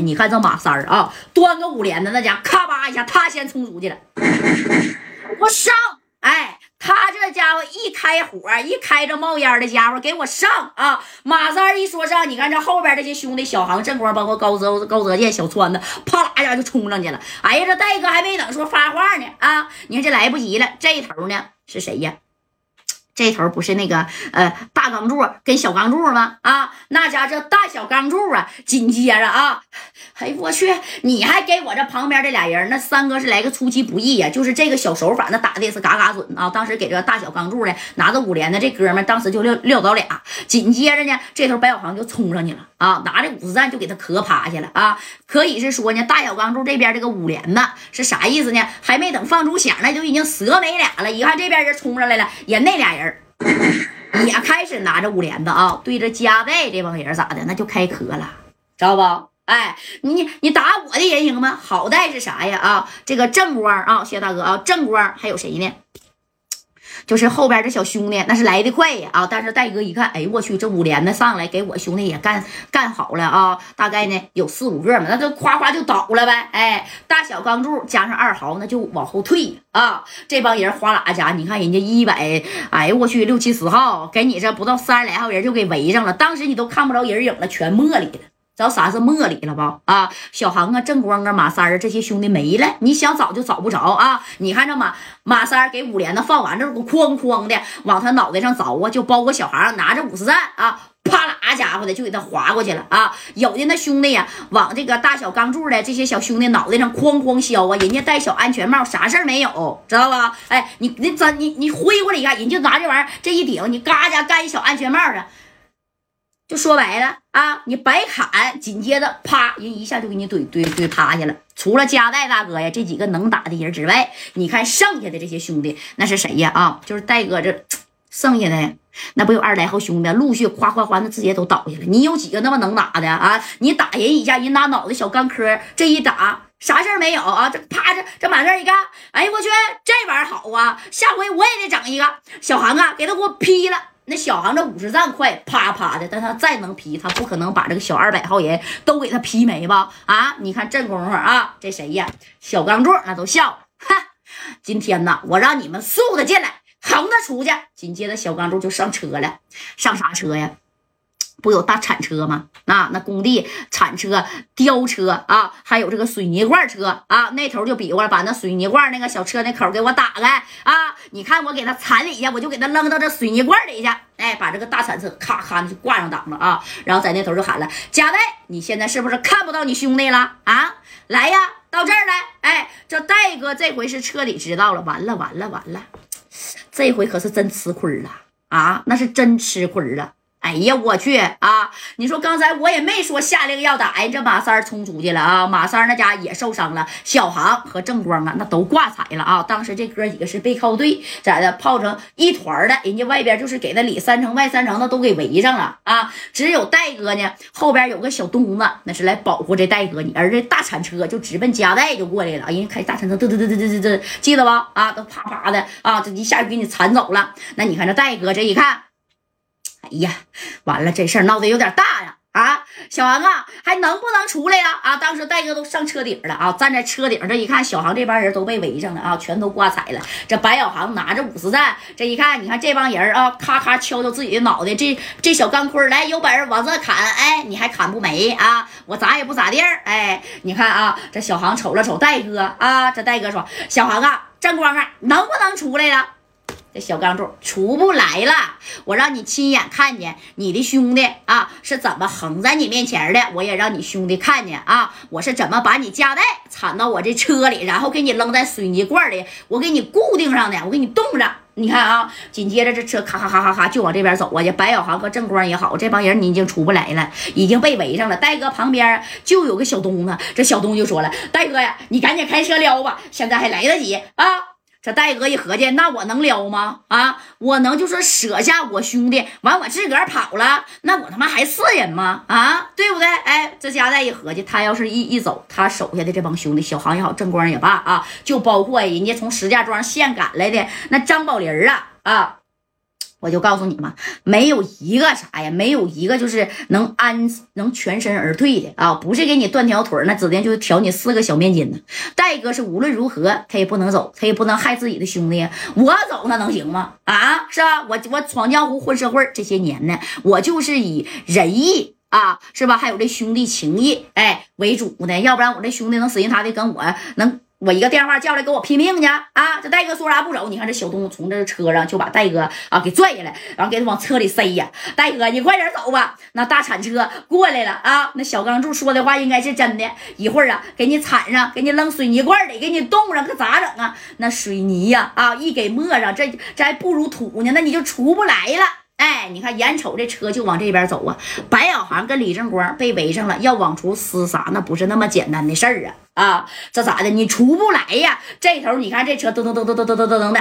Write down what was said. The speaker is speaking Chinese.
你看这马三儿啊，端个五连的那家伙，咔吧一下，他先冲出去了，我上，哎。他这家伙一开火，一开着冒烟的家伙，给我上啊！马三一说上，你看这后边这些兄弟，小航、正光，包括高泽、高泽健、小川子，啪啦一下就冲上去了。哎呀，这戴哥还没等说发话呢啊！你看这来不及了，这头呢是谁呀？这头不是那个呃大钢柱跟小钢柱吗？啊，那家这大小钢柱啊，紧接着啊，哎我去，你还给我这旁边这俩人，那三哥是来个出其不意呀，就是这个小手法，那打的也是嘎嘎准啊。当时给这大小钢柱的拿着五连的这哥们，当时就撂撂倒俩。紧接着呢，这头白小航就冲上去了啊，拿着五十弹就给他磕趴下了啊。可以是说呢，大小钢柱这边这个五连呢是啥意思呢？还没等放出响来，就已经折没俩了。一看这边人冲上来了，也那俩人。也开始拿着五连子啊，对着加代这帮人咋的，那就开磕了，知道不？哎，你你打我的人行吗？好歹是啥呀？啊，这个正光啊，谢大哥啊，正光还有谁呢？就是后边这小兄弟，那是来的快呀啊！但是戴哥一看，哎呦我去，这五连的上来给我兄弟也干干好了啊！大概呢有四五个嘛，那就夸夸就倒了呗。哎，大小钢柱加上二豪，那就往后退啊！这帮人哗啦家，你看人家一百，哎呦我去，六七十号，给你这不到三十来号人就给围上了，当时你都看不着人影了，全没里了。知道啥是没里了吧？啊，小航啊，正光啊，马三儿这些兄弟没了，你想找就找不着啊！你看这马马三儿给五连的放完之后，哐哐的往他脑袋上凿啊，就包括小航拿着五十弹啊，啪啦家伙的就给他划过去了啊！有的那兄弟呀，往这个大小钢柱的这些小兄弟脑袋上哐哐削啊，人家戴小安全帽，啥事儿没有，知道吧？哎，你你怎你你挥过来一下，人家拿这玩意儿这一顶，你嘎家干一小安全帽的。就说白了啊，你白砍，紧接着啪，人一下就给你怼怼怼趴下了。除了加代大哥呀，这几个能打的人之外，你看剩下的这些兄弟，那是谁呀？啊，就是戴哥这剩下的，那不有二十来号兄弟，陆续夸夸夸，那直接都倒下了。你有几个那么能打的啊？你打人一下，人拿脑袋小钢壳这一打，啥事儿没有啊？这啪这这满这一看，哎呦我去，这玩意儿好啊！下回我也得整一个小航啊，给他给我劈了。那小航这五十赞快，啪啪的，但他再能劈，他不可能把这个小二百号人都给他劈没吧？啊，你看这功夫啊，这谁呀？小钢柱那都笑了，哈！今天呢，我让你们竖的进来，横的出去。紧接着小钢柱就上车了，上啥车呀？不有大铲车吗？啊，那工地铲车、吊车啊，还有这个水泥罐车啊，那头就比划，把那水泥罐那个小车那口给我打开啊！你看我给他铲里下，我就给他扔到这水泥罐里去，哎，把这个大铲车咔咔的就挂上档了啊！然后在那头就喊了：“贾代，你现在是不是看不到你兄弟了啊？来呀，到这儿来！哎，这戴哥这回是彻底知道了，完了完了完了，这回可是真吃亏了啊！那是真吃亏了。”哎呀，我去啊！你说刚才我也没说下令要打，这马三冲出去了啊！马三那家也受伤了，小航和正光啊，那都挂彩了啊！当时这哥几个是背靠队，咋的泡成一团的，人家外边就是给他里三层外三层的都给围上了啊！只有戴哥呢，后边有个小东子，那是来保护这戴哥，你而这大铲车就直奔家带就过来了，人家开大铲车嘚嘚嘚嘚嘚嘚，记得吧？啊，都啪啪的啊，这一下就给你铲走了。那你看这戴哥这一看。哎呀，完了，这事儿闹得有点大呀！啊，小航啊，还能不能出来呀？啊，当时戴哥都上车顶了啊，站在车顶这一看，小航这帮人都被围上了啊，全都挂彩了。这白小航拿着五十弹，这一看，你看这帮人啊，咔咔敲敲自己的脑袋，这这小钢盔来，有本事往这砍！哎，你还砍不没啊？我咋也不咋地儿。哎，你看啊，这小航瞅了瞅戴哥啊，这戴哥说：“小航啊，沾光啊，能不能出来了？”这小钢柱出不来了，我让你亲眼看见你的兄弟啊是怎么横在你面前的，我也让你兄弟看见啊，我是怎么把你夹带铲到我这车里，然后给你扔在水泥罐里，我给你固定上的，我给你冻着。你看啊，紧接着这车咔咔咔咔咔就往这边走啊，这白小航和正光也好，这帮人你已经出不来了，已经被围上了。戴哥旁边就有个小东子，这小东就说了：“戴哥呀，你赶紧开车撩吧，现在还来得及啊。”这戴哥一合计，那我能撩吗？啊，我能就说舍下我兄弟，完我自个儿跑了，那我他妈还是人吗？啊，对不对？哎，这家带一合计，他要是一一走，他手下的这帮兄弟，小航也好，正光也罢啊，就包括人家从石家庄现赶来的那张宝林啊啊，我就告诉你们，没有一个啥呀，没有一个就是能安能全身而退的啊！不是给你断条腿那指定就是挑你四个小面筋呢。戴哥是无论如何他也不能走，他也不能害自己的兄弟呀。我走那能行吗？啊，是吧？我我闯江湖混社会这些年呢，我就是以仁义啊，是吧？还有这兄弟情谊哎为主的，要不然我这兄弟能死心塌地跟我能。我一个电话叫来，给我拼命去啊！这戴哥说啥不走？你看这小东从这车上就把戴哥啊给拽下来，然后给他往车里塞呀。戴哥，你快点走吧！那大铲车过来了啊！那小钢柱说的话应该是真的。一会儿啊，给你铲上，给你扔水泥罐里，给你冻上，可咋整啊？那水泥呀啊，一给抹上，这这还不如土呢，那你就出不来了。哎，你看，眼瞅这车就往这边走啊！白小航跟李正光被围上了，要往出厮杀，那不是那么简单的事儿啊！啊，这咋的？你出不来呀？这头你看这车噔噔噔噔噔噔噔噔的。